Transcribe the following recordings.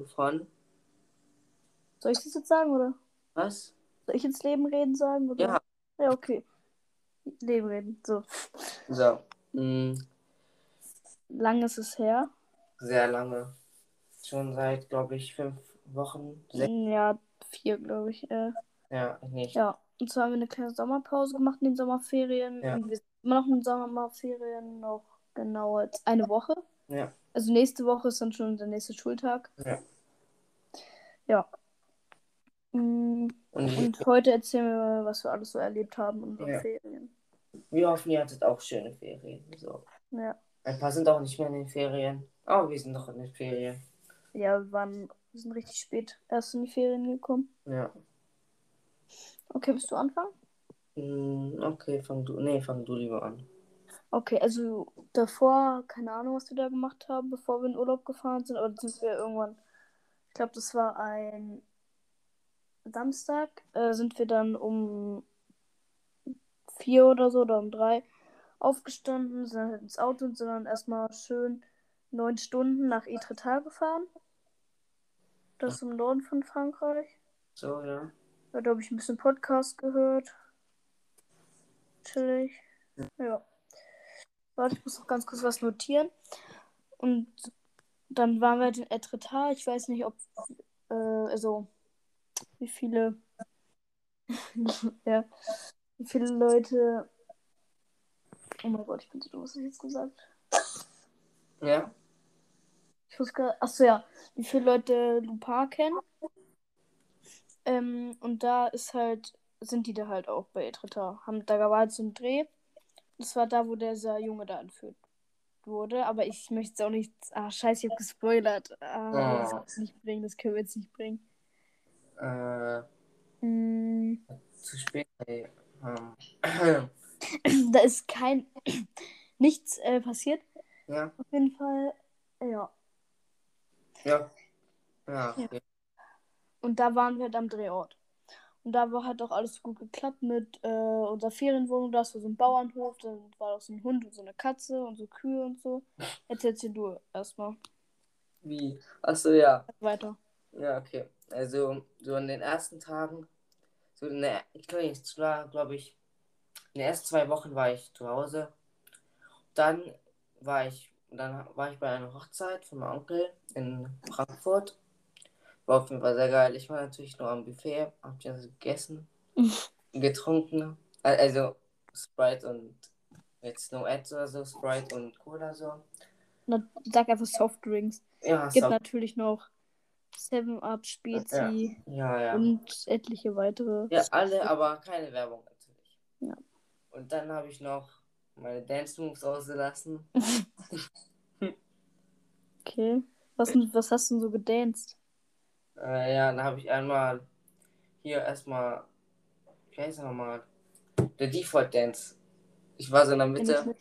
Folge von. Soll ich das jetzt sagen, oder? Was? Soll ich jetzt Leben reden sagen, oder? Ja. Ja, okay. Leben reden, so. So. Mh, Lang ist es her. sehr lange. Schon seit, glaube ich, fünf Wochen. Sechs. Ja, vier, glaube ich. Äh, Ja, nicht. ja. Und zwar haben wir eine kleine Sommerpause gemacht in den Sommerferien. Ja. Und wir sind immer noch in den Sommerferien, noch genau jetzt eine Woche. Ja. Also nächste Woche ist dann schon der nächste Schultag. Ja. Ja. Mm, Und Und heute erzählen wir, was wir alles so erlebt haben in unseren Ja. Ferien. wir hoffen, ihr hattet auch schöne Ferien. So. Ja. Ein paar sind auch nicht mehr in den Ferien. Aber wir sind noch in den Ferien. Ja, wir waren, wir sind richtig spät erst in die Ferien gekommen. Ja. Okay, willst du anfangen? Mh, okay, fang du. Nee, fang du lieber an. Okay, also davor, keine Ahnung, was wir da gemacht haben, bevor wir in Urlaub gefahren sind, aber sind wir irgendwann, ich glaube, das war ein Samstag, äh, sind wir dann um vier oder so oder um drei aufgestanden, sind halt ins Auto und sind dann erstmal schön neun Stunden nach Etretat gefahren. Das ist im Norden von Frankreich. So, ja. Da habe ich ein bisschen Podcast gehört. Chillig. Ja. Warte, ich muss noch ganz kurz was notieren. Und dann waren wir halt in Etretat. Ich weiß nicht, ob, äh, also, wie viele, ja, wie viele Leute, oh mein Gott, ich bin so dumm, was ich jetzt gesagt? Ja. Ich muss gerade, achso, ja, wie viele Leute Lupin kennen. Ähm, und da ist halt, sind die da halt auch bei Etretat. Haben, da war halt so ein Dreh. Das war da, wo dieser Junge da entführt wurde. Aber ich möchte es auch nicht. Ah, scheiße, ich habe gespoilert. Ah, das Oh. kann ich nicht bringen, das können wir jetzt nicht bringen. Äh, Mm, zu spät. Ey. Ähm. da ist kein. nichts äh, passiert. ja. Auf jeden Fall. Ja. Ja. Ja, okay. Und da waren wir halt am Drehort. Und da war halt auch alles gut geklappt mit äh, unserer Ferienwohnung. Da ist so ein Bauernhof, da war auch so ein Hund und so eine Katze und so Kühe und so. Jetzt erzähl du erstmal Wie? Achso, ja. weiter. Ja, okay. Also, so in den ersten Tagen, so in der, ich glaube, ich glaube ich, in den ersten zwei Wochen war ich zu Hause. Dann war ich, dann war ich bei einer Hochzeit von meinem Onkel in Frankfurt. War auf jeden Fall sehr geil. Ich war natürlich nur am Buffet, hab ich also gegessen, getrunken. Al- Also Sprite und jetzt No Ads oder so, Sprite und Cola so. Na, sag einfach Softdrinks. Ja, Gibt so, natürlich noch 7-Up, Spezi ja, ja. und etliche weitere. Ja, alle, aber keine Werbung natürlich. Ja. Und dann habe ich noch meine Dance Moves ausgelassen. Okay. Was, was hast du denn so gedanced? Äh, ja, dann habe ich einmal hier erstmal, wie heißt nochmal? Der Default Dance. Ich war so in der Mitte,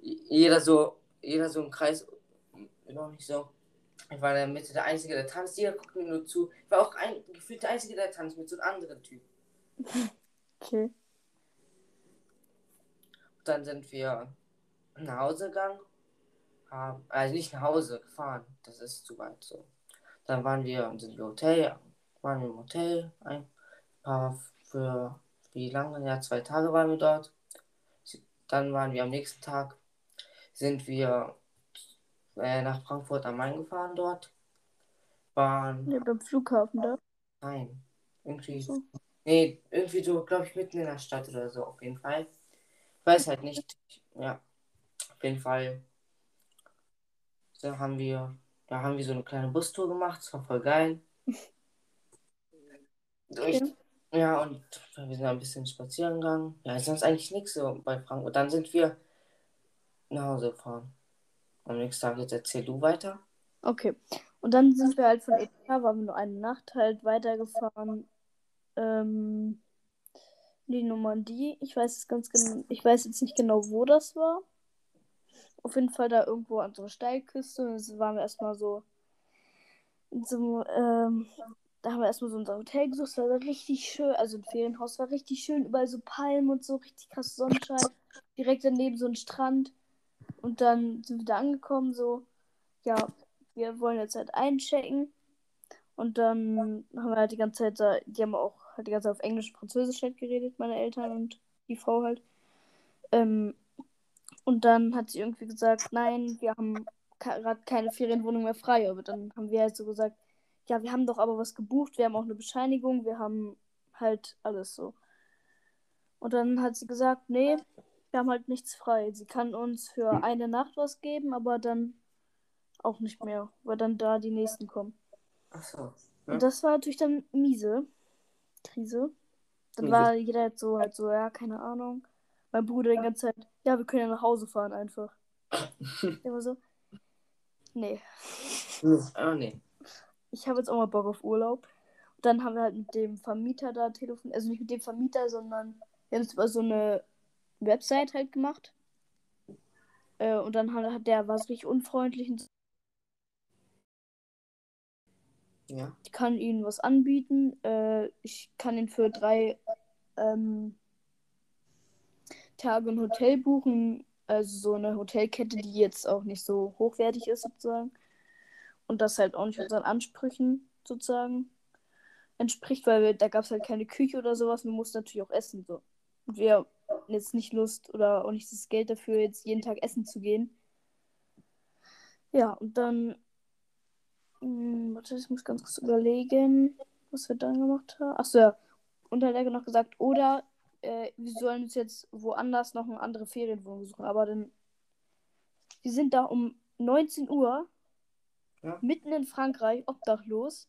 jeder so, jeder so im Kreis, noch nicht so. Ich war in der Mitte der Einzige, der tanzt, jeder guckt mir nur zu. Ich war auch ein, gefühlt der Einzige, der tanzt mit so einem anderen Typ. Okay. Dann sind wir nach Hause gegangen. Haben, also nicht nach Hause gefahren. Das ist zu weit so. Dann waren wir sind wir Hotel. Waren wir im Hotel. Ein paar für wie lange? Ja, zwei Tage waren wir dort. Dann waren wir am nächsten Tag. Sind wir äh, nach Frankfurt am Main gefahren dort. Waren. Ja, beim Flughafen da. Nein. Irgendwie. So. Nee, irgendwie so, glaube ich, mitten in der Stadt oder so, auf jeden Fall. Ich weiß halt nicht. Ja, auf jeden Fall. Da haben wir, da haben wir so eine kleine Bustour gemacht, das war voll geil. Durch, ja, und wir sind ein bisschen spazieren gegangen. Ja, sonst eigentlich nichts so bei Frankfurt. Dann sind wir nach Hause gefahren. Am nächsten Tag jetzt erzähl du weiter. Okay. Und dann sind wir halt von Etretat, waren wir nur eine Nacht halt weitergefahren. Ähm, die Normandie. Ich weiß es ganz genau, ich weiß jetzt nicht genau, wo das war. Auf jeden Fall da irgendwo an so einer Steilküste. Und da waren wir erstmal so in so ähm, da haben wir erstmal so unser Hotel gesucht. Das war richtig schön. Also ein Ferienhaus war richtig schön. Überall so Palmen und so, richtig krass Sonnenschein. Direkt daneben so ein Strand. Und dann sind wir da angekommen, so, ja, wir wollen jetzt halt einchecken. Und dann haben wir halt die ganze Zeit, da- die haben auch halt die ganze Zeit auf Englisch und Französisch halt geredet, meine Eltern und die Frau halt. Ähm, und dann hat sie irgendwie gesagt, nein, wir haben gerade keine Ferienwohnung mehr frei. Aber dann haben wir halt so gesagt, ja, wir haben doch aber was gebucht, wir haben auch eine Bescheinigung, wir haben halt alles so. Und dann hat sie gesagt, nee, wir haben halt nichts frei. Sie kann uns für eine Nacht was geben, aber dann auch nicht mehr, weil dann da die nächsten kommen. Ach so. Ja. Und das war natürlich dann miese. Krise. Dann Miese. war jeder halt so, halt so, ja, keine Ahnung. Mein Bruder die ganze Zeit, ja, wir können ja nach Hause fahren einfach. War so, nee, Ah, nee. ich habe jetzt auch mal Bock auf Urlaub. Und dann haben wir halt mit dem Vermieter da telefoniert, also nicht mit dem Vermieter, sondern wir haben es über so eine Website halt gemacht. Äh, und dann hat, hat der war so richtig unfreundlich und Ja. ich kann ihnen was anbieten. Äh, ich kann ihn für drei ähm, Tage ein Hotel buchen. Also so eine Hotelkette, die jetzt auch nicht so hochwertig ist, sozusagen. Und das halt auch nicht unseren Ansprüchen sozusagen entspricht, weil wir, da gab es halt keine Küche oder sowas. Wir mussten natürlich auch essen. So. Und wir haben jetzt nicht Lust oder auch nicht das Geld dafür, jetzt jeden Tag essen zu gehen. Ja, und dann. Hm, warte, ich muss ganz kurz überlegen, was wir dann gemacht haben. Achso, ja. Und dann hat er noch gesagt, oder äh, wir sollen uns jetzt woanders noch eine andere Ferienwohnung suchen. Aber dann. Wir sind da um 19 Uhr Ja. mitten in Frankreich, obdachlos.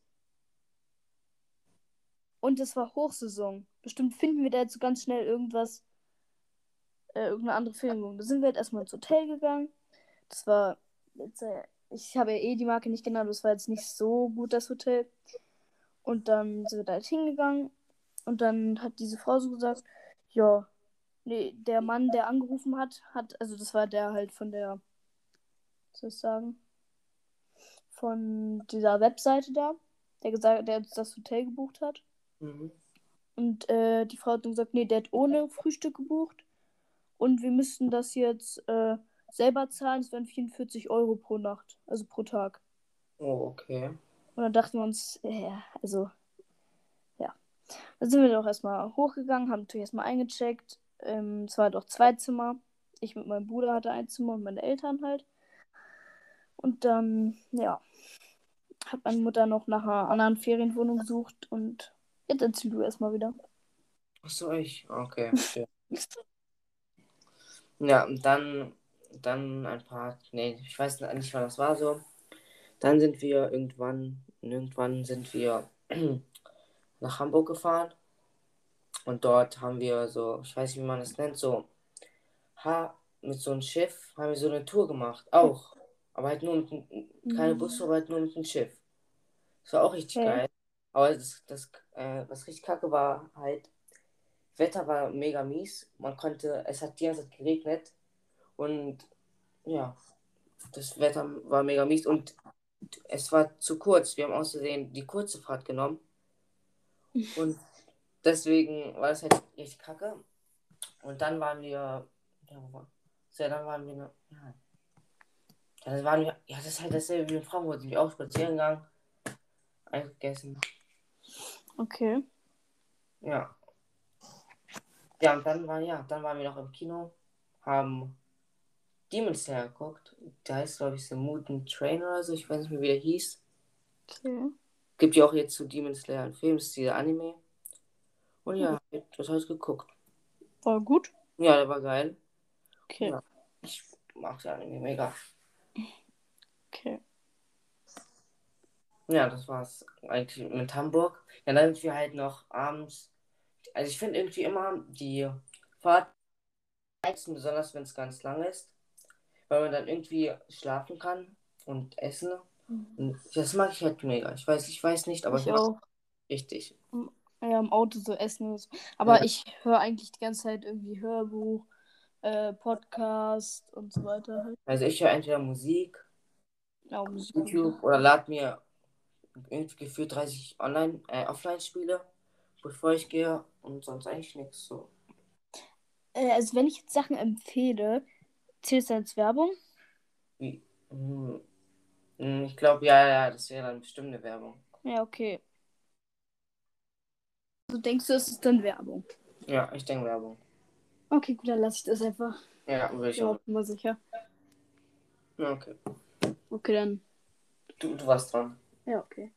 Und es war Hochsaison. Bestimmt finden wir da jetzt so ganz schnell irgendwas, äh, irgendeine andere Ferienwohnung. Da sind wir halt erstmal ins Hotel gegangen. Das war, jetzt, äh, ich habe ja eh die Marke nicht genannt, das war jetzt nicht so gut, das Hotel. Und dann sind wir da halt hingegangen. Und dann hat diese Frau so gesagt, ja, nee, der Mann, der angerufen hat, hat, also das war der halt von der, soll ich sagen, von dieser Webseite da, der gesagt, der uns das Hotel gebucht hat. Mhm. Und äh, die Frau hat dann gesagt, nee, der hat ohne Frühstück gebucht. Und wir müssten das jetzt äh, selber zahlen. Es wären 44 Euro pro Nacht, also pro Tag. Oh, okay. Und dann dachten wir uns, ja, also, Dann sind wir doch erstmal hochgegangen, haben natürlich erstmal eingecheckt. Ähm, es war halt auch zwei Zimmer. Ich mit meinem Bruder hatte ein Zimmer und meine Eltern halt. Und dann, ja, hat meine Mutter noch nach einer anderen Ferienwohnung gesucht und jetzt erzähl du erstmal wieder. Ach so, ich. Okay. ja, und dann, dann ein paar. Nee, ich weiß nicht, wann das war so. Dann sind wir irgendwann, irgendwann sind wir nach Hamburg gefahren. Und dort haben wir so, ich weiß nicht, wie man das nennt, so, ha, mit so einem Schiff haben wir so eine Tour gemacht. Auch. Aber halt nur mit, keine Mhm. Bustour, aber halt nur mit einem Schiff. Das war auch richtig Okay. geil. Aber das, das äh, was richtig kacke war, halt, Wetter war mega mies. Man konnte, es hat die ganze Zeit geregnet. Und ja, das Wetter war mega mies. Und es war zu kurz. Wir haben außerdem die kurze Fahrt genommen. Und deswegen war das halt richtig kacke. Und dann waren wir. Ja, wo war, so, ja, dann waren wir. Ja. Dann waren wir. Ja, das ist halt dasselbe wie in Frankfurt. Sind wir auch spazieren gegangen. Eingegessen. Okay. Ja. Ja, und dann waren, ja, dann waren wir noch im Kino, haben Demon Slayer geguckt. Der heißt, glaube ich, The Mutant Train oder so. Ich weiß nicht mehr, wie der hieß. Okay. Gibt ja auch jetzt zu Demon Slayer einen Film, dieser Anime. Und ja, das habe ich geguckt. War gut. Ja, der war geil. Okay. Ja. Ich mag den Anime mega. Okay. Ja, das war's eigentlich mit Hamburg. Ja, dann sind wir halt noch abends. Also ich finde irgendwie immer die Fahrt reizen, besonders wenn es ganz lang ist. Weil man dann irgendwie schlafen kann und essen. Und das mag ich halt mega. Ich weiß, ich weiß nicht, aber ich ich auch. richtig. Ja, im Auto so essen oder so. Aber Ja. ich höre eigentlich die ganze Zeit irgendwie Hörbuch, äh, Podcast und so weiter. Halt. Also ich höre entweder Musik, Ja, Musik. YouTube oder lad mir irgendwie gefühlt 30 online, äh, Offline-Spiele, bevor ich gehe und sonst eigentlich nichts so. Äh, also wenn ich jetzt Sachen empfehle, zählt es als Werbung? Wie, Hm, Ich glaube, ja, ja, das wäre dann bestimmt eine Werbung. Ja, okay. Also denkst du, es ist dann Werbung? Ja, ich denke Werbung. Okay, gut, dann lasse ich das einfach. Ja, würde ich auch. mal sicher. Ja, Okay. Okay, dann. Du, du warst dran. Ja, okay.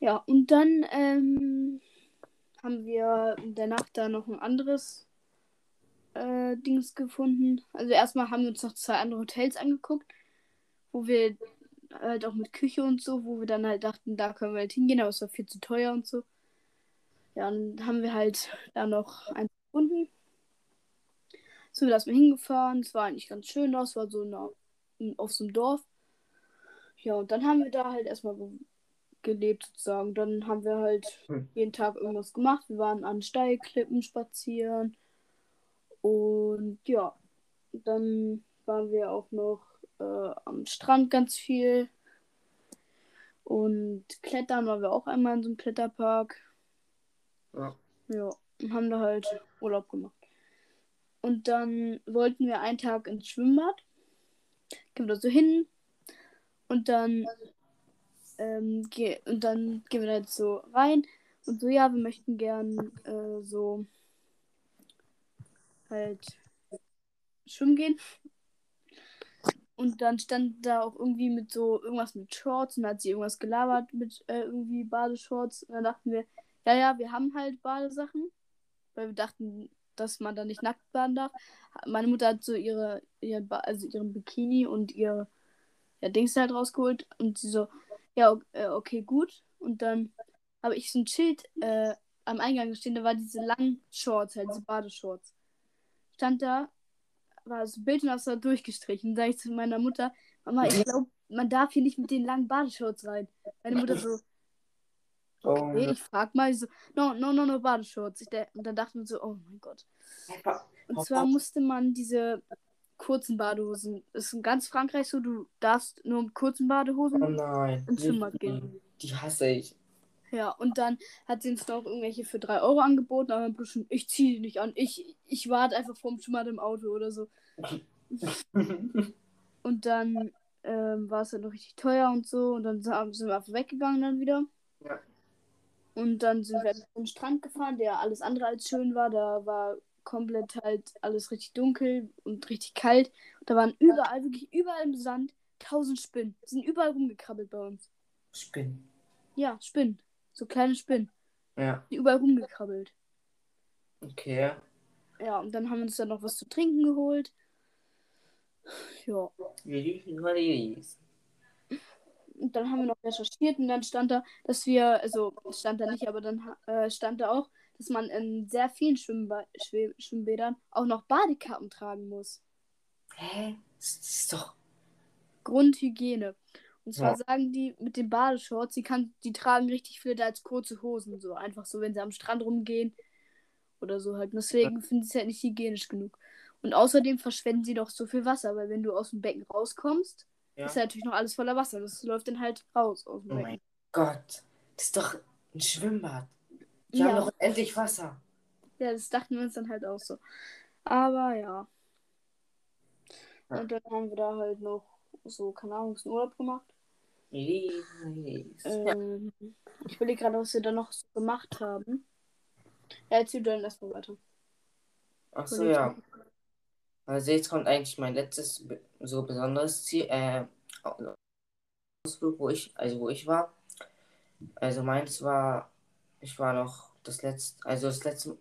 Ja, und dann ähm, haben wir Nacht da noch ein anderes äh, Dings gefunden. Also erstmal haben wir uns noch zwei andere Hotels angeguckt, wo wir halt auch mit Küche und so, wo wir dann halt dachten, da können wir halt hingehen, aber es war viel zu teuer und so. Ja, und dann haben wir halt da noch eins gefunden. Sind wir da erstmal hingefahren. Es war eigentlich ganz schön da. Es war so eine, auf so einem Dorf. Ja, und dann haben wir da halt erstmal ge- gelebt sozusagen. Dann haben wir halt Hm. jeden Tag irgendwas gemacht. Wir waren an Steilklippen spazieren. Und ja, dann waren wir auch noch äh, am Strand ganz viel. Und klettern waren wir auch einmal in so einem Kletterpark. Ja. Ja, und haben da halt Urlaub gemacht. Und dann wollten wir einen Tag ins Schwimmbad. Gehen wir da so hin. Und dann, ähm, ge und dann gehen wir da jetzt so rein. Und so, ja, wir möchten gern äh, so halt schwimmen gehen. Und dann stand da auch irgendwie mit so irgendwas mit Shorts und hat sie irgendwas gelabert mit äh, irgendwie Badeshorts. Und dann dachten wir, ja, ja, wir haben halt Badesachen, weil wir dachten, dass man da nicht nackt baden darf. Meine Mutter hat so ihre, ihre ba also ihren Bikini und ihre ja, Dings halt rausgeholt und sie so, ja, äh, okay, gut. Und dann habe ich so ein Schild äh, am Eingang stehen, da war diese langen Shorts, halt diese Badeshorts. Stand da, war das Bild und das war durchgestrichen. Da sag ich zu meiner Mutter, Mama, ich glaube, man darf hier nicht mit den langen Badeshorts rein. Meine Mutter so, Oh, okay, ich frag mal, so, no, no, no, no, Badeshorts. Ich, und dann dachte man so, oh mein Gott. Und zwar musste man diese kurzen Badehosen, ist in ganz Frankreich so, du darfst nur mit kurzen Badehosen oh nein. ins Schwimmbad Die- gehen. Die hasse ich. Ja, und dann hat sie uns noch irgendwelche für 3 Euro angeboten, aber dann schon, ich ziehe die nicht an. Ich, ich warte einfach vorm Schwimmbad im Auto oder so. Und dann ähm, war es halt noch richtig teuer und so. Und dann sind wir einfach weggegangen dann wieder. Ja. Und dann sind wir zum Strand gefahren, der alles andere als schön war. Da war komplett halt alles richtig dunkel und richtig kalt. Und da waren überall, wirklich überall im Sand, tausend Spinnen. Die sind überall rumgekrabbelt bei uns. Spinn. Ja, Spinnen. So kleine Spinnen. Ja, Die überall rumgekrabbelt. okay. Ja, und dann haben wir uns dann noch was zu trinken geholt. Ja. Und dann haben wir noch recherchiert und dann stand da, dass wir, also stand da nicht, aber dann äh, stand da auch, dass man in sehr vielen Schwimmba Schwe Schwimmbädern auch noch Badekappen tragen muss. Hä? Das ist doch. Grundhygiene. Und zwar Ja. sagen die mit den Badeshorts, die, kann, die tragen richtig viele da als kurze Hosen, so einfach so, wenn sie am Strand rumgehen oder so halt. Und deswegen finden sie es halt nicht hygienisch genug. Und außerdem verschwenden sie doch so viel Wasser, weil wenn du aus dem Becken rauskommst, Ja. ist ja natürlich noch alles voller Wasser. Das läuft dann halt raus aus dem Oh Becken. mein Gott. Das ist doch ein Schwimmbad. Die Ja. haben doch endlich Wasser. Ja, das dachten wir uns dann halt auch so. Aber ja. Ja. Und dann haben wir da halt noch so, keine Ahnung, einen Urlaub gemacht. Ähm, Ich überlege gerade, was wir da noch so gemacht haben. Ja, erzähl du dann erstmal weiter. Achso, ja. Also jetzt kommt eigentlich mein letztes so besonderes Ziel, äh, Ausflug, wo ich, also wo ich war. Also meins war, ich war noch das letzte, also das letzte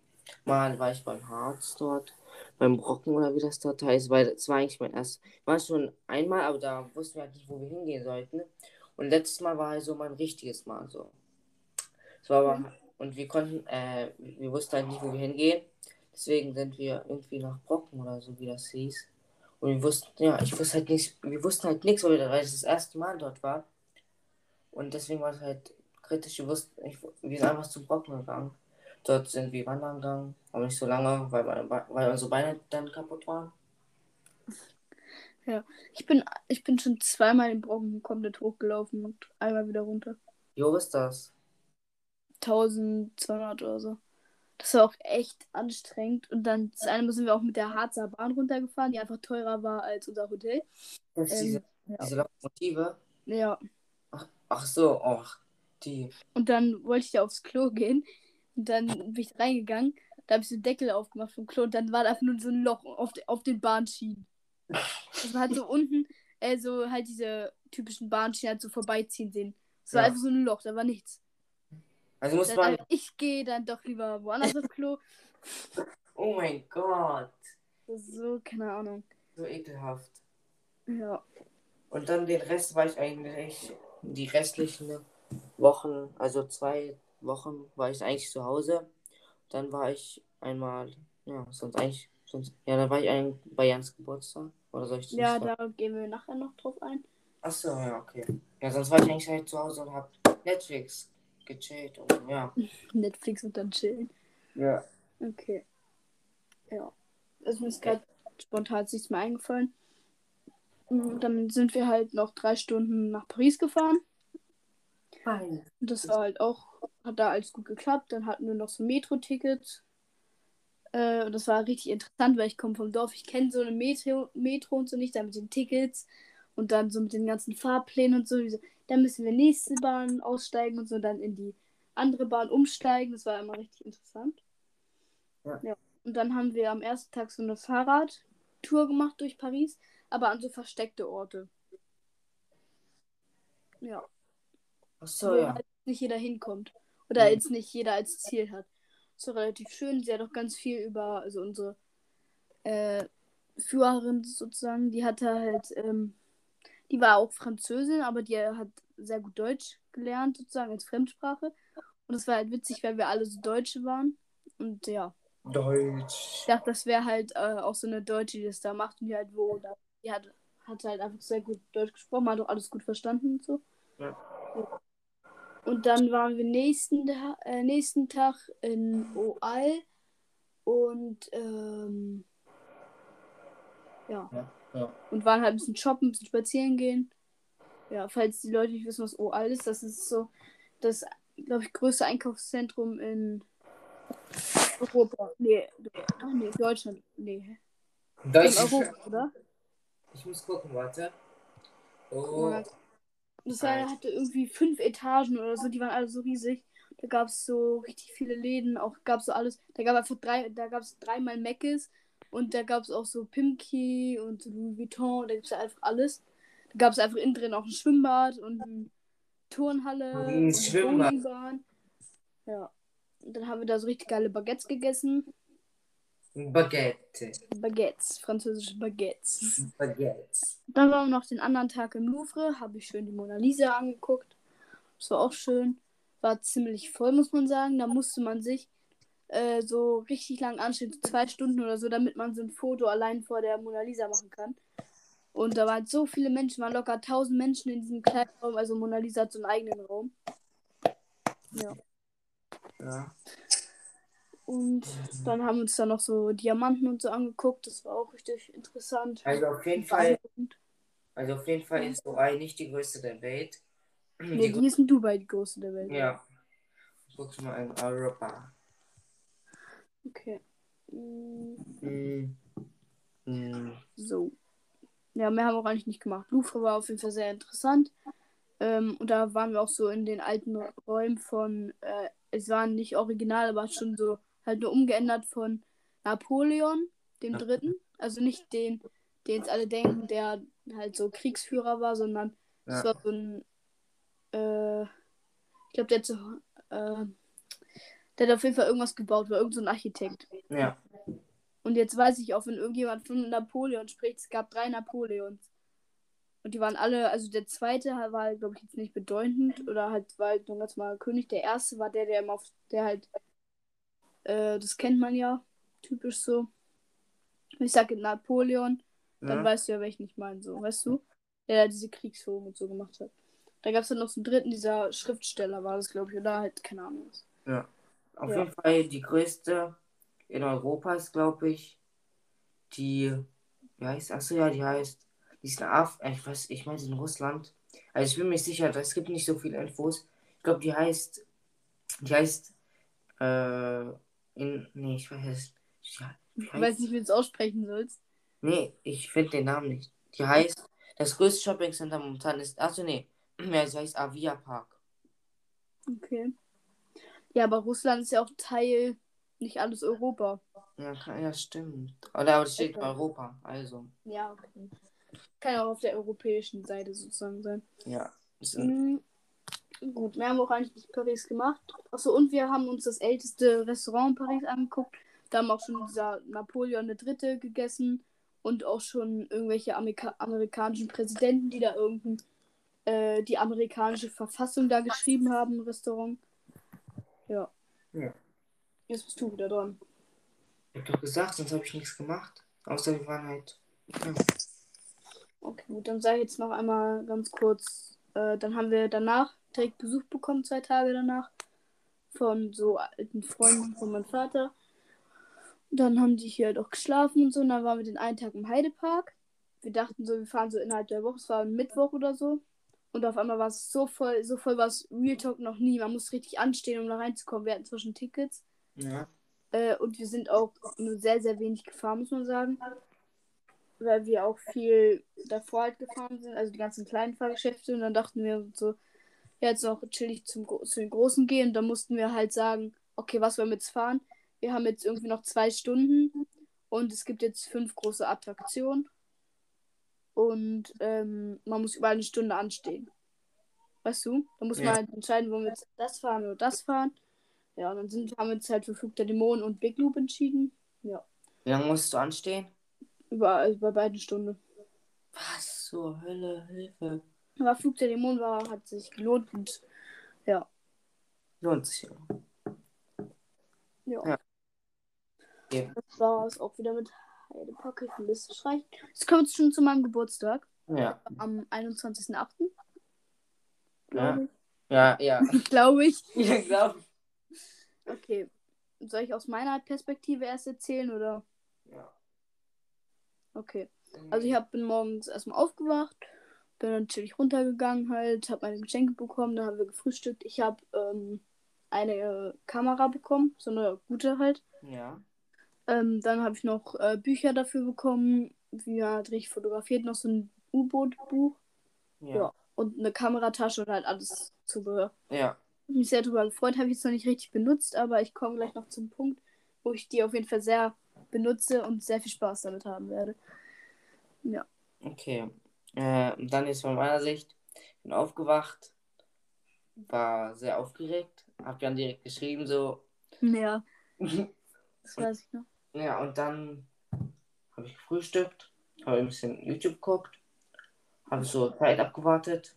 Mal war ich beim Harz dort, beim Brocken oder wie das dort heißt, weil es war eigentlich mein erstes, war schon einmal, aber da wussten wir halt nicht, wo wir hingehen sollten. Und letztes Mal war also mein richtiges Mal so. Es war aber, und wir konnten, äh, wir wussten halt nicht, wo wir hingehen. Deswegen sind wir irgendwie nach Brocken oder so, wie das hieß. Und wir wussten, ja, ich wusste halt nicht, wir wussten halt nichts, weil, es das erste Mal dort war. Und deswegen war es halt kritisch. Wir wussten, ich, wir sind einfach zu Brocken gegangen. Dort sind wir wandern gegangen, aber nicht so lange, weil, weil unsere Beine dann kaputt waren. Ich bin, ich bin schon zweimal den Brocken komplett hochgelaufen und einmal wieder runter. Jo, was ist das? 1200 oder so. Das war auch echt anstrengend. Und dann das eine Mal sind wir auch mit der Harzer Bahn runtergefahren, die einfach teurer war als unser Hotel. Das ist Ähm, diese, ja. Lokomotive. Ja. Ach, ach so, ach, die. Und dann wollte ich da aufs Klo gehen. Und dann bin ich reingegangen. Da habe ich so den Deckel aufgemacht vom Klo. Und dann war da einfach nur so ein Loch auf, de, auf den Bahnschienen. Das war halt so unten, äh, so halt diese typischen Bahnschienen halt so vorbeiziehen sehen. Es war Ja. einfach so ein Loch, da war nichts. Also muss Dann, man. ich gehe dann doch lieber woanders aufs Klo. Oh mein Gott. So, keine Ahnung. So ekelhaft. Ja. Und dann den Rest war ich eigentlich, die restlichen Wochen, also zwei Wochen war ich eigentlich zu Hause. Dann war ich einmal, ja, sonst eigentlich, sonst, ja, dann war ich ein, bei Jans Geburtstag. Oder soll ich das Ja, da gehen wir nachher noch drauf ein. Achso, ja, okay. Ja, sonst war ich eigentlich halt zu Hause und hab Netflix gechillt und ja. Netflix und dann chillen. Ja. Okay. Ja. Also mir ist gerade spontan nichts mehr eingefallen. Und dann sind wir halt noch drei Stunden nach Paris gefahren. Und das war halt auch, hat da alles gut geklappt. Dann hatten wir noch so Metro-Tickets. Äh, und das war richtig interessant, weil ich komme vom Dorf. Ich kenne so eine Metro, Metro und so nicht, dann mit den Tickets und dann so mit den ganzen Fahrplänen und so. So dann müssen wir nächste Bahn aussteigen und so dann in die andere Bahn umsteigen. Das war immer richtig interessant. Ja. Und dann haben wir am ersten Tag so eine Fahrradtour gemacht durch Paris, aber an so versteckte Orte. Ja Achso, wo ja. halt nicht jeder hinkommt. Oder Mhm. jetzt nicht jeder als Ziel hat. So relativ schön. Sie hat auch ganz viel über, also unsere äh, Führerin sozusagen, die hatte halt, ähm, die war auch Französin, aber die hat sehr gut Deutsch gelernt, sozusagen als Fremdsprache. Und es war halt witzig, weil wir alle so Deutsche waren. Und ja, Deutsch. ich dachte, das wäre halt äh, auch so eine Deutsche, die das da macht und die halt wo. Da, die hat, hat halt einfach sehr gut Deutsch gesprochen, hat auch alles gut verstanden und so. Ja. Und dann waren wir nächsten, äh, nächsten Tag in Oal und ähm, ja, Ja, ja. und waren halt ein bisschen shoppen, ein bisschen spazieren gehen. Ja, falls die Leute nicht wissen, was Oal ist, das ist so das, glaube ich, größte Einkaufszentrum in Europa. Nee, ach nee, Deutschland. Nee, in Deutsch. Europa, oder? Ich muss gucken, warte. Oh. Ja. Das war, hatte irgendwie fünf Etagen oder so, die waren alle so riesig. Da gab es so richtig viele Läden, auch gab es so alles. Da gab einfach drei, da gab es dreimal Meckes und da gab es auch so Pimki und Louis Vuitton, da gibt es einfach alles. Da gab es einfach innen drin auch ein Schwimmbad und eine Turnhalle Ein Schwimmbad. Ja. Und dann haben wir da so richtig geile Baguettes gegessen. Baguette. Baguettes, französische Baguettes. Baguettes. Dann waren wir noch den anderen Tag im Louvre, habe ich schön die Mona Lisa angeguckt. Das war auch schön. War ziemlich voll, muss man sagen. Da musste man sich äh, so richtig lang anstehen, so zwei Stunden oder so, damit man so ein Foto allein vor der Mona Lisa machen kann. Und da waren so viele Menschen, waren locker 1000 Menschen in diesem kleinen Raum. Also Mona Lisa hat so einen eigenen Raum. Ja. Ja. Und dann haben wir uns da noch so Diamanten und so angeguckt. Das war auch richtig interessant. Also auf jeden Fall, also auf jeden Fall ist Dubai nicht die größte der Welt. Nee, Die die ist in Dubai die größte der Welt. Ja. Guck mal in Europa. Okay. Mm. Hm. So. Ja, mehr haben wir auch eigentlich nicht gemacht. Louvre war auf jeden Fall sehr interessant. Ähm, und da waren wir auch so in den alten Räumen von, äh, es waren nicht original, aber schon so halt nur umgeändert von Napoleon, dem Ja. Dritten. Also nicht den, den jetzt alle denken, der halt so Kriegsführer war, sondern es Ja. war so ein, äh, ich glaube, der hat so, äh, der hat auf jeden Fall irgendwas gebaut, war irgend so ein Architekt. Ja. Und jetzt weiß ich auch, wenn irgendjemand von Napoleon spricht, es gab drei Napoleons. Und die waren alle, also der zweite war halt, glaube ich, jetzt nicht bedeutend oder halt war halt nur ganz mal König. Der erste war der, der immer auf, der halt, äh, das kennt man ja, typisch so. Wenn ich sage Napoleon, dann Ja. weißt du ja, welchen ich meine, so, weißt du? Der diese Kriegsführung und so gemacht hat. Da gab es dann noch so einen dritten, dieser Schriftsteller war das, glaube ich, oder halt, keine Ahnung was. ja. Auf Ja. jeden Fall die größte in Europa ist, glaube ich, die, wie heißt, achso, ja, die heißt, die ist in Af ich weiß, ich meine, in Russland. Also ich bin mir sicher, es gibt nicht so viele Infos. Ich glaube, die heißt, die heißt, äh, in, nee, ich weiß, ja, wie Ich weiß nicht, wie du es aussprechen sollst. Nee, ich finde den Namen nicht. Die heißt, das größte Shoppingcenter momentan ist. Achso, nee. Ja, sie heißt Avia Park. Okay. Ja, aber Russland ist ja auch Teil, nicht alles Europa. Ja, kann, ja stimmt. Oder aber das steht Okay. Europa, also. Ja, okay. Kann ja auch auf der europäischen Seite sozusagen sein. Ja. Mhm. Gut, wir haben auch eigentlich Paris gemacht. Achso, und wir haben uns das älteste Restaurant in Paris angeguckt. Da haben auch schon dieser Napoleon III. gegessen und auch schon irgendwelche Amerika amerikanischen Präsidenten, die da irgendein äh, die amerikanische Verfassung da geschrieben haben im Restaurant. Ja. Ja. Jetzt bist du wieder dran. Ich hab doch gesagt, sonst habe ich nichts gemacht. Außer wir waren halt. Ja. Okay, gut, dann sage ich jetzt noch einmal ganz kurz. Äh, dann haben wir danach direkt Besuch bekommen, zwei Tage danach, von so alten Freunden von meinem Vater. Und dann haben die hier halt auch geschlafen und so. Und dann waren wir den einen Tag im Heidepark. Wir dachten so, wir fahren so innerhalb der Woche. Es war ein Mittwoch oder so. Und auf einmal war es so voll, so voll war es Real Talk noch nie. Man muss richtig anstehen, um da reinzukommen. Wir hatten zwischen Tickets. Ja. Äh, und wir sind auch nur sehr, sehr wenig gefahren, muss man sagen. Weil wir auch viel davor halt gefahren sind, also die ganzen kleinen Fahrgeschäfte. Und dann dachten wir uns so, ja, jetzt noch chillig zum, zu den Großen gehen. Und dann mussten wir halt sagen, okay, was wollen wir jetzt fahren? Wir haben jetzt irgendwie noch zwei Stunden und es gibt jetzt fünf große Attraktionen. Und ähm, man muss überall eine Stunde anstehen. Weißt du? Da muss Ja. man halt entscheiden, wollen wir jetzt das fahren oder das fahren. Ja, und dann sind, haben wir uns halt für Flug der Dämonen und Big Loop entschieden. Ja. Wie lange musst du anstehen? Über, über beide Stunden. Was zur Hölle, Hilfe. Aber Flug der Dämonen war, hat sich gelohnt und ja. Lohnt sich ja. ja. Ja. Das war es auch wieder mit Heidepark. Ich will Liste streichen. Jetzt kommen wir schon zu meinem Geburtstag. Ja. Am 21.08. Ja. Glaube Ja, ja. Glaube ich. Ja, glaub. Okay. Soll ich aus meiner Perspektive erst erzählen oder? Ja. Okay. Also ich hab, bin morgens erstmal aufgewacht, bin dann chillig runtergegangen halt, habe meine Geschenke bekommen, dann haben wir gefrühstückt. Ich habe ähm, eine äh, Kamera bekommen, so eine gute halt. Ja. Ähm, dann habe ich noch äh, Bücher dafür bekommen, wie hat richtig fotografiert, noch so ein U-Boot-Buch Ja. Ja. und eine Kameratasche und halt alles Zubehör. Ja. Mich sehr darüber gefreut, habe ich jetzt noch nicht richtig benutzt, aber ich komme gleich noch zum Punkt, wo ich die auf jeden Fall sehr benutze und sehr viel Spaß damit haben werde. Ja. Okay. Äh, und dann jetzt von meiner Sicht. Bin aufgewacht. War sehr aufgeregt. Hab dann direkt geschrieben, so. Ja, das weiß ich noch. Ja, und dann habe ich gefrühstückt, habe ein bisschen YouTube geguckt, habe so Zeit abgewartet,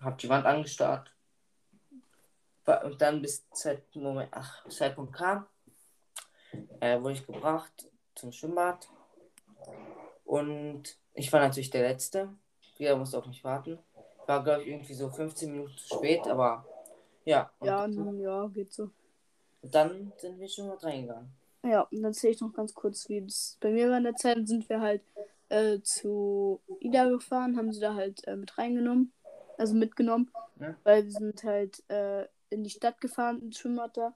habe die Wand angestarrt. Und dann bis Zeit, Moment, ach, Zeitpunkt kam, äh, wurde ich gebracht zum Schwimmbad. Und ich war natürlich der Letzte. Jeder musste auf mich warten. War, glaube ich, irgendwie so 15 Minuten zu spät, aber ja. Und Ja, ja, geht so. dann sind wir schon mal reingegangen. Ja, und dann erzähle ich noch ganz kurz, wie das bei mir war in der Zeit. Dann sind wir halt äh, zu Ida gefahren, haben sie da halt äh, mit reingenommen, also mitgenommen, Ja. weil wir sind halt äh, in die Stadt gefahren, ins Schwimmbad da.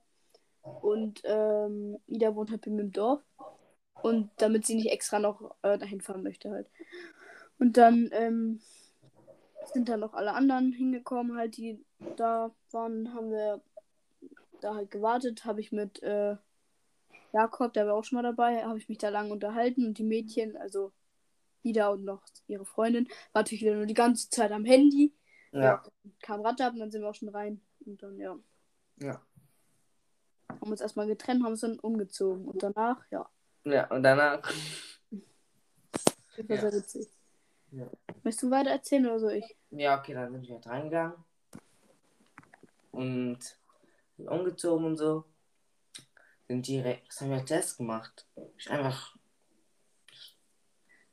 Und ähm, Ida wohnt halt mir im Dorf. Und damit sie nicht extra noch äh, dahin fahren möchte halt. Und dann ähm, sind dann noch alle anderen hingekommen, halt, die da waren, haben wir da halt gewartet, habe ich mit äh, Jakob, der war auch schon mal dabei, habe ich mich da lang unterhalten und die Mädchen, also Ida und noch ihre Freundin, war natürlich wieder nur die ganze Zeit am Handy. Ja. Kam Rad ab und dann sind wir auch schon rein. Und dann, ja, Ja. Haben uns erstmal getrennt, haben uns dann umgezogen. Und danach, ja, Ja, und danach. das war Ja. sehr witzig. Ja. Möchtest du weiter erzählen oder so ich? Ja, okay, dann sind wir halt reingegangen. Und sind umgezogen und so. Sind direkt. Was haben wir als erstes gemacht? Ich einfach.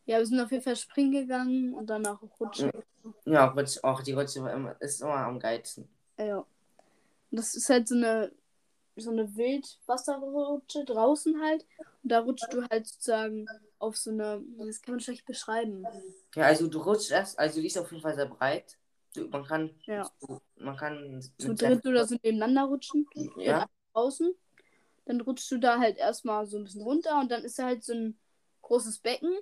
Ja, wir sind auf jeden Fall springen gegangen und danach rutschen. Ja, auch die Rutsche war immer, ist immer am geilsten. Ja. ja. Und das ist halt so eine, so eine Wildwasserrutsche draußen halt. Und da rutschst du halt sozusagen auf so eine, das kann man schlecht beschreiben. Ja, also du rutschst erst, also die ist auf jeden Fall sehr breit. Du, man kann. Ja. Man kann. Zu dritt oder so nebeneinander rutschen. Ja, draußen. Dann rutschst du da halt erstmal so ein bisschen runter und dann ist da halt so ein großes Becken,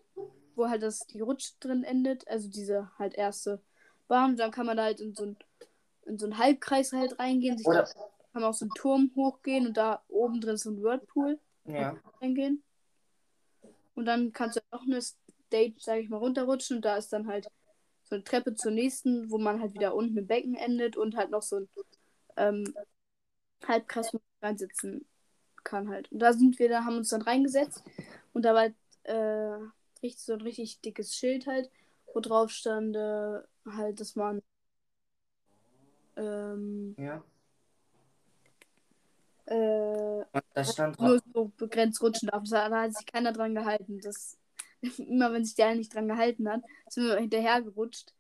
wo halt das, die Rutsche drin endet. Also diese halt erste Bahn und dann kann man da halt in so ein in so einen Halbkreis halt reingehen, Oder, kann man auf so einen Turm hochgehen und da oben drin ist so ein Whirlpool ja. reingehen. Und dann kannst du noch eine Stage, sag ich mal, runterrutschen und da ist dann halt so eine Treppe zur nächsten, wo man halt wieder unten im Becken endet und halt noch so ein ähm, Halbkreis, reinsitzen kann halt. Und da sind wir, da haben uns dann reingesetzt und da war halt, äh, richtig, so ein richtig dickes Schild halt, wo drauf stand äh, halt, dass man ähm, Ja. Äh, Und da stand nur so begrenzt rutschen darf. Da, hat sich keiner dran gehalten. Das, immer wenn sich der nicht dran gehalten hat, sind wir hinterher gerutscht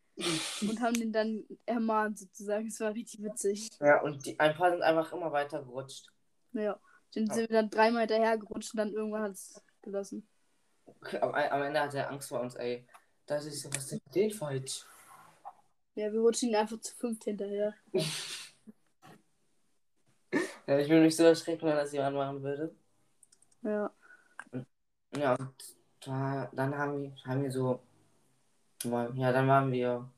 und haben den dann ermahnt sozusagen. Es war richtig witzig. Ja, und die, ein paar sind einfach immer weiter gerutscht. Ja. Dann sind wir dann dreimal hinterher gerutscht und dann irgendwann hat es gelassen. Am, am Ende hat er Angst vor uns, ey. Das ist so, was denn falsch? Ja, wir rutschen ihn einfach zu fünft hinterher. Ja, ich würde mich so erschrecken, wenn das jemand machen würde. Ja. Ja, und da, dann haben wir, haben wir so, ja, dann waren wir,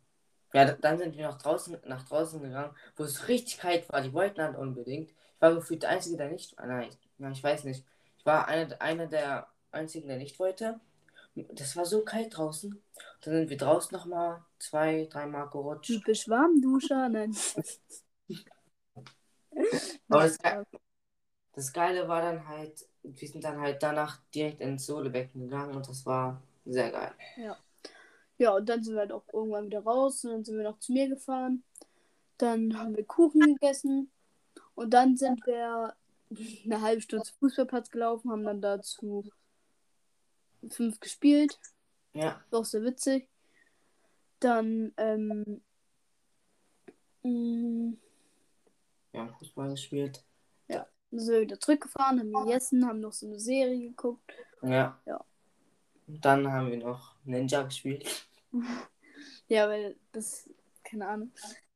ja, da- dann sind wir nach draußen, nach draußen gegangen, wo es richtig kalt war. Die wollten halt unbedingt. Ich war gefühlt der Einzige, der nicht, ah, nein, ja, ich weiß nicht. Ich war einer, einer der Einzigen, der nicht wollte. Das war so kalt draußen. Dann sind wir draußen nochmal zwei, dreimal gerutscht. Typisch Warmduscher. Nein. Aber das, Ge- das Geile war dann halt, wir sind dann halt danach direkt ins Solebecken gegangen und das war sehr geil. Ja, und dann sind wir halt auch irgendwann wieder raus und dann sind wir noch zu mir gefahren. Dann haben wir Kuchen gegessen und dann sind wir eine halbe Stunde zum Fußballplatz gelaufen, haben dann dazu fünf gespielt. Ja, War auch sehr witzig. Dann, ähm, mh, wir haben Fußball gespielt. sind wir wieder zurückgefahren, haben gegessen, haben noch so eine Serie geguckt. Ja. Ja. Und dann haben wir noch Ninja gespielt. Ja, weil das, keine Ahnung,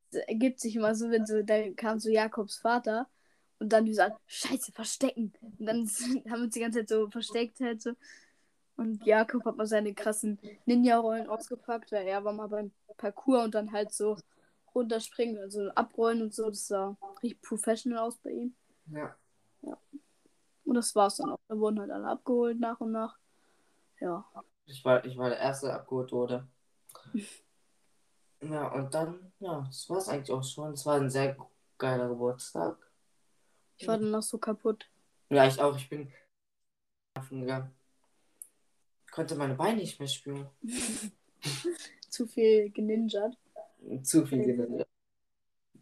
das ergibt sich immer so, wenn so, da kam so Jakobs Vater und dann die sagen, scheiße, verstecken. Und dann haben wir uns die ganze Zeit so versteckt halt so. Und Jakob hat mal seine krassen Ninja-Rollen ausgepackt, weil er war mal beim Parcours und dann halt so runterspringen, also abrollen und so. Das sah richtig professional aus bei ihm. Ja. Und das war's dann auch. Da wurden halt alle abgeholt nach und nach. Ja. Ich war, ich war der Erste, der abgeholt wurde. Ja, und dann, ja, das war's eigentlich auch schon. Es war ein sehr geiler Geburtstag. Ich war dann noch so kaputt. Ja, ich auch. Ich bin schlafen gegangen. Ich konnte meine Beine nicht mehr spüren. Zu viel geninjert. Zu viel Gewinde.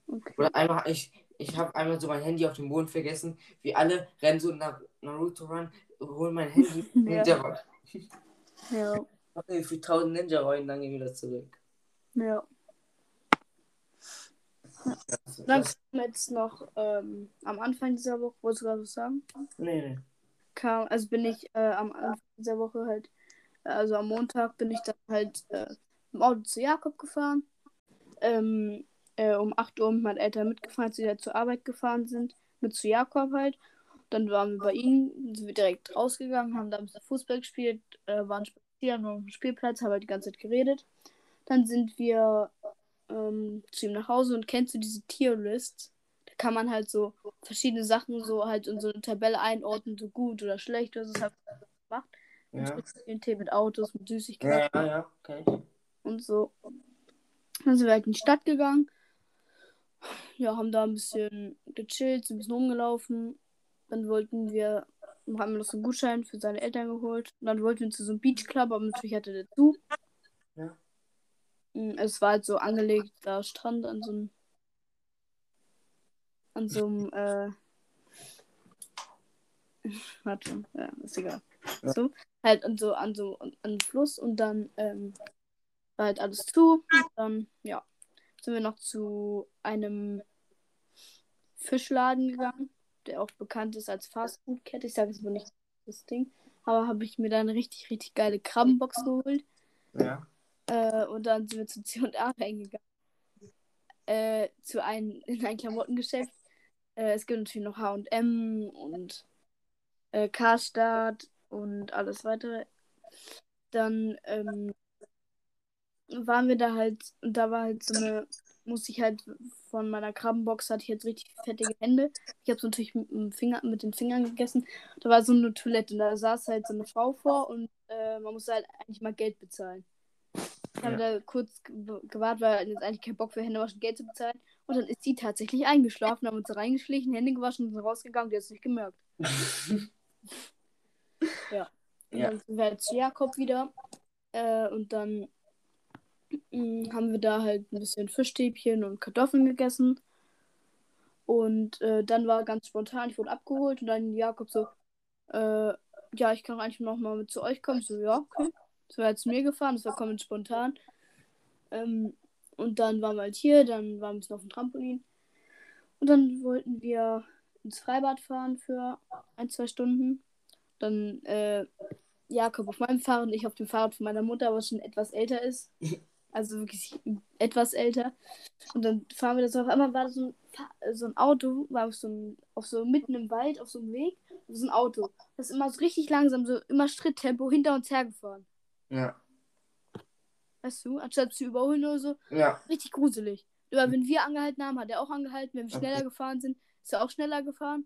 Okay. Oder einmal, ich, ich habe einmal so mein Handy auf dem Boden vergessen. Wir alle rennen so nach Naruto Run, holen mein Handy. Ja. Ninja Rollen. Ja. Machen für 1000 Ninja Rollen, dann gehen wir wieder zurück. Ja. Das, kam jetzt noch ähm, am Anfang dieser Woche, wolltest du gerade was sagen? nee, nee. Kam, also bin ich äh, am Anfang dieser Woche halt, äh, also am Montag bin ich dann halt äh, im Auto zu Jakob gefahren. Ähm, äh, um 8 Uhr mit meinen Eltern mitgefahren, als sie halt zur Arbeit gefahren sind, mit zu Jakob halt. Dann waren wir bei ihnen, sind wir direkt rausgegangen, haben da ein bisschen Fußball gespielt, äh, waren spazieren auf dem Spielplatz, haben halt die ganze Zeit geredet. Dann sind wir ähm, zu ihm nach Hause und kennst du diese Tierlist? Da kann man halt so verschiedene Sachen so halt in so eine Tabelle einordnen, so gut oder schlecht, oder so. Das hab ich gemacht. Ja. Mit Tee mit Autos, mit Süßigkeiten ja, ja, okay. und so. Dann sind wir halt in die Stadt gegangen. Ja, haben da ein bisschen gechillt, sind ein bisschen rumgelaufen. Dann wollten wir, haben wir noch so einen Gutschein für seine Eltern geholt. Und dann wollten wir zu so einem Beachclub, aber natürlich hatte der zu. Ja. Mm, Es war halt so angelegter Strand an so einem, an so einem, äh, warte, ja, ist egal. Ja. So, halt an so, an so, an einem Fluss und dann, ähm, halt alles zu. Und dann, ja, sind wir noch zu einem Fischladen gegangen, der auch bekannt ist als Fastfood-Kette. Ich sage jetzt mal nicht das Ding. Aber habe ich mir dann eine richtig, richtig geile Krabbenbox geholt. Ja. Äh, und dann sind wir zu C&A reingegangen. Äh, zu einem, in ein Klamottengeschäft. Äh, es gibt natürlich noch H&M und äh, Karstadt und alles weitere. Dann ähm, waren wir da halt, und da war halt so eine, musste ich halt von meiner Krabbenbox hatte ich jetzt richtig fettige Hände. Ich habe es natürlich mit, dem Finger, mit den Fingern gegessen. Da war so eine Toilette und da saß halt so eine Frau vor und äh, man musste halt eigentlich mal Geld bezahlen. Ich habe Ja. da kurz ge- gewartet, weil jetzt eigentlich kein Bock für Hände waschen, Geld zu bezahlen. Und dann ist sie tatsächlich eingeschlafen, haben uns reingeschlichen, Hände gewaschen und sind rausgegangen, die hat es nicht gemerkt. Ja. Und Ja. dann sind wir zu Jakob wieder. Äh, und dann haben wir da halt ein bisschen Fischstäbchen und Kartoffeln gegessen. Und äh, dann war ganz spontan, ich wurde abgeholt und dann Jakob so, äh, ja, ich kann eigentlich noch mal mit zu euch kommen. So, ja, okay. So er zu mir gefahren, das war komplett spontan. Ähm, und dann waren wir halt hier, dann waren wir auf dem Trampolin. Und dann wollten wir ins Freibad fahren für ein, zwei Stunden. Dann äh, Jakob auf meinem Fahrrad und ich auf dem Fahrrad von meiner Mutter, was schon etwas älter ist. Also wirklich etwas älter. Und dann fahren wir das auf einmal war so ein, so ein Auto, war auf so, ein, auf so mitten im Wald, auf so einem Weg, so ein Auto. Das ist immer so richtig langsam, so immer Schritttempo hinter uns hergefahren. Ja. Weißt du, anstatt zu überholen oder so. Ja. Richtig gruselig. Aber wenn wir angehalten haben, hat er auch angehalten. Wenn wir schneller Okay. gefahren sind, ist er auch schneller gefahren.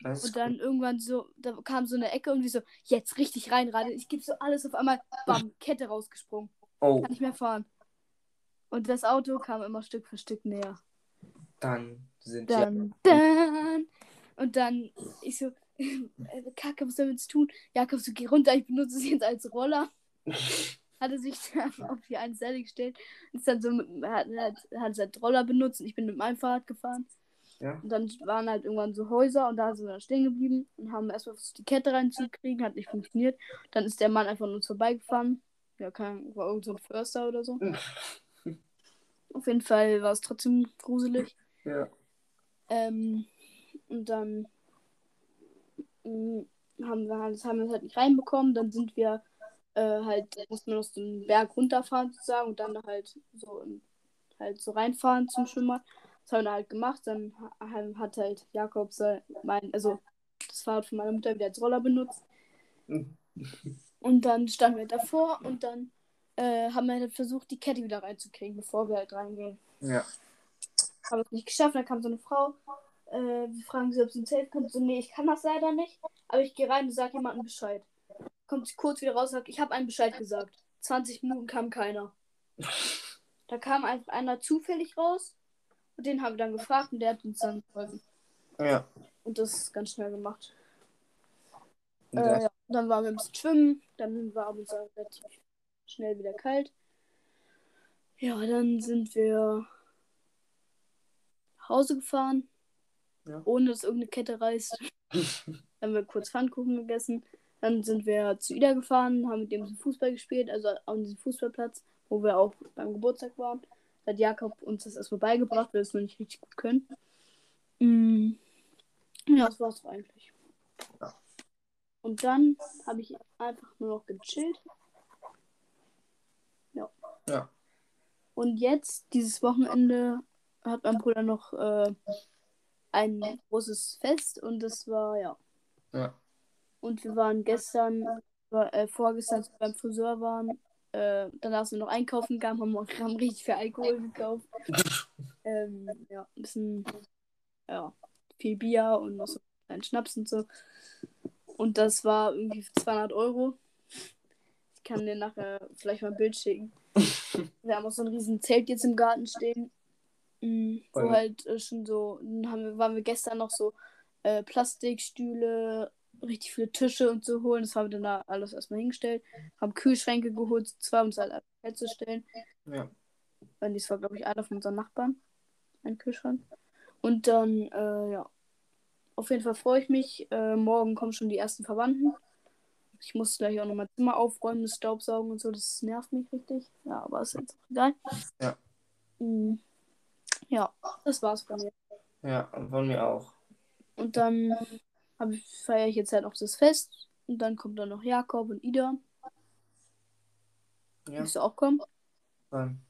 Das Und dann irgendwann so, da kam so eine Ecke und wie so, jetzt richtig reinradeln. Ich gebe so alles auf einmal, bam, Kette rausgesprungen. Oh, Kann nicht mehr fahren. Und das Auto kam immer Stück für Stück näher. dann sind ja. Dann, dann. Und dann, ich so, Kacke, was sollen wir jetzt tun? Jakob, so, geh runter, ich benutze es jetzt als Roller. Hat er sich dann auf die eine Seite gestellt. Ist dann so, mit, hat, hat, hat es als Roller benutzt und ich bin mit meinem Fahrrad gefahren. Ja. Und dann waren halt irgendwann so Häuser und da sind wir dann stehen geblieben und haben erstmal versucht, die Kette reinzukriegen, hat nicht funktioniert. Dann ist der Mann einfach an uns vorbeigefahren. Ja, kein, war irgend so ein Förster oder so. Auf jeden Fall war es trotzdem gruselig. Ja. Ähm, und dann mh, haben wir, das haben wir halt nicht reinbekommen. Dann sind wir äh, halt, mussten wir so einen Berg runterfahren sozusagen und dann halt so halt so reinfahren zum Schwimmer. Das haben wir halt gemacht. Dann ha- hat halt Jakob sein, mein, also das Fahrrad von meiner Mutter wieder als Roller benutzt. Und dann standen wir davor und dann äh, haben wir halt versucht, die Kette wieder reinzukriegen, bevor wir halt reingehen. Ja. Habe es nicht geschafft. Dann kam so eine Frau. Äh, wir fragen sie, ob sie ein Safe kann. So, nee, ich kann das leider nicht. Aber ich gehe rein und sage jemandem Bescheid. Kommt sie kurz wieder raus und sagt, ich habe einen Bescheid gesagt. 20 Minuten kam keiner. Da kam einfach einer zufällig raus. Und den haben wir dann gefragt und der hat uns dann geholfen. Ja. Und das ist ganz schnell gemacht. Äh, ja. Dann waren wir ein bisschen schwimmen. Dann war uns relativ schnell wieder kalt. Ja, dann sind wir nach Hause gefahren. Ja. Ohne dass irgendeine Kette reißt. Dann haben wir kurz Pfannkuchen gegessen. Dann sind wir zu Ida gefahren, haben mit dem Fußball gespielt, also an diesem Fußballplatz, wo wir auch beim Geburtstag waren. Da hat Jakob uns das erstmal beigebracht, weil wir es noch nicht richtig gut können. Mm. Ja, das war's doch eigentlich. Und dann habe ich einfach nur noch gechillt. Ja. Ja. Und jetzt, dieses Wochenende, hat mein Bruder noch äh, ein großes Fest und das war, ja. Ja. Und wir waren gestern, äh, vorgestern beim Friseur waren. Äh, danach sind wir noch einkaufen gegangen, haben, auch- haben richtig viel Alkohol gekauft. ähm, ja, ein bisschen, ja, viel Bier und noch so einen Schnaps und so. Und das war irgendwie für 200 Euro. Ich kann dir nachher vielleicht mal ein Bild schicken. wir haben auch so ein riesen Zelt jetzt im Garten stehen. Mm, Wo Voll. halt äh, schon so, dann haben wir, waren wir gestern noch so äh, Plastikstühle, richtig viele Tische und so holen. Das haben wir dann da alles erstmal hingestellt. Haben Kühlschränke geholt, zwei um es halt herzustellen. Ja. Weil dies war, glaube ich, einer von unseren Nachbarn. Ein Kühlschrank. Und dann, äh, ja. Auf jeden Fall freue ich mich. Äh, morgen kommen schon die ersten Verwandten. Ich muss gleich auch noch mein Zimmer aufräumen, das Staubsaugen und so. Das nervt mich richtig. Ja, aber ist jetzt auch egal. Ja. Mm. Ja, das war's von mir. Ja, von mir auch. Und dann feiere ich jetzt halt noch das Fest. Und dann kommt dann noch Jakob und Ida. Ja. Willst du auch kommen? Dann,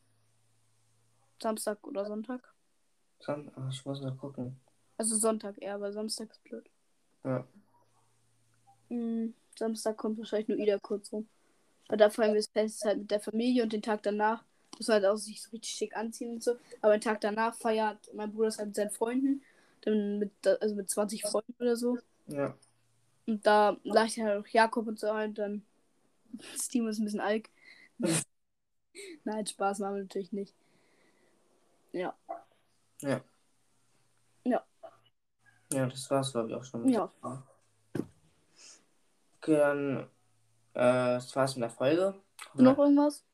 Samstag oder Sonntag? ach, ich muss noch gucken. Also Sonntag eher, weil Samstag ist blöd. Ja. Mm, Samstag kommt wahrscheinlich nur Ida kurz rum. Weil da feiern wir das Fest halt mit der Familie und den Tag danach muss halt auch sich so richtig schick anziehen und so. Aber den Tag danach feiert mein Bruder es halt mit seinen Freunden. Dann mit, also mit 20 Freunden oder so. Ja. Und da leicht halt auch Jakob und so ein. Dann Steam ist ein bisschen alk. Nein, Spaß machen wir natürlich nicht. Ja. Ja. Ja. Ja, das war's, glaube ich, auch schon. mit Ja. Okay, dann, äh, das war's mit der Folge. Noch irgendwas?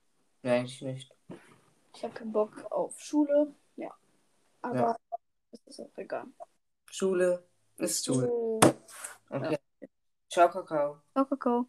Nee, eigentlich nicht. Ich habe keinen Bock auf Schule. Ja. Aber Ja. das ist auch egal. Schule ist Schule. Okay. Ciao, Kakao. Ciao, Kakao.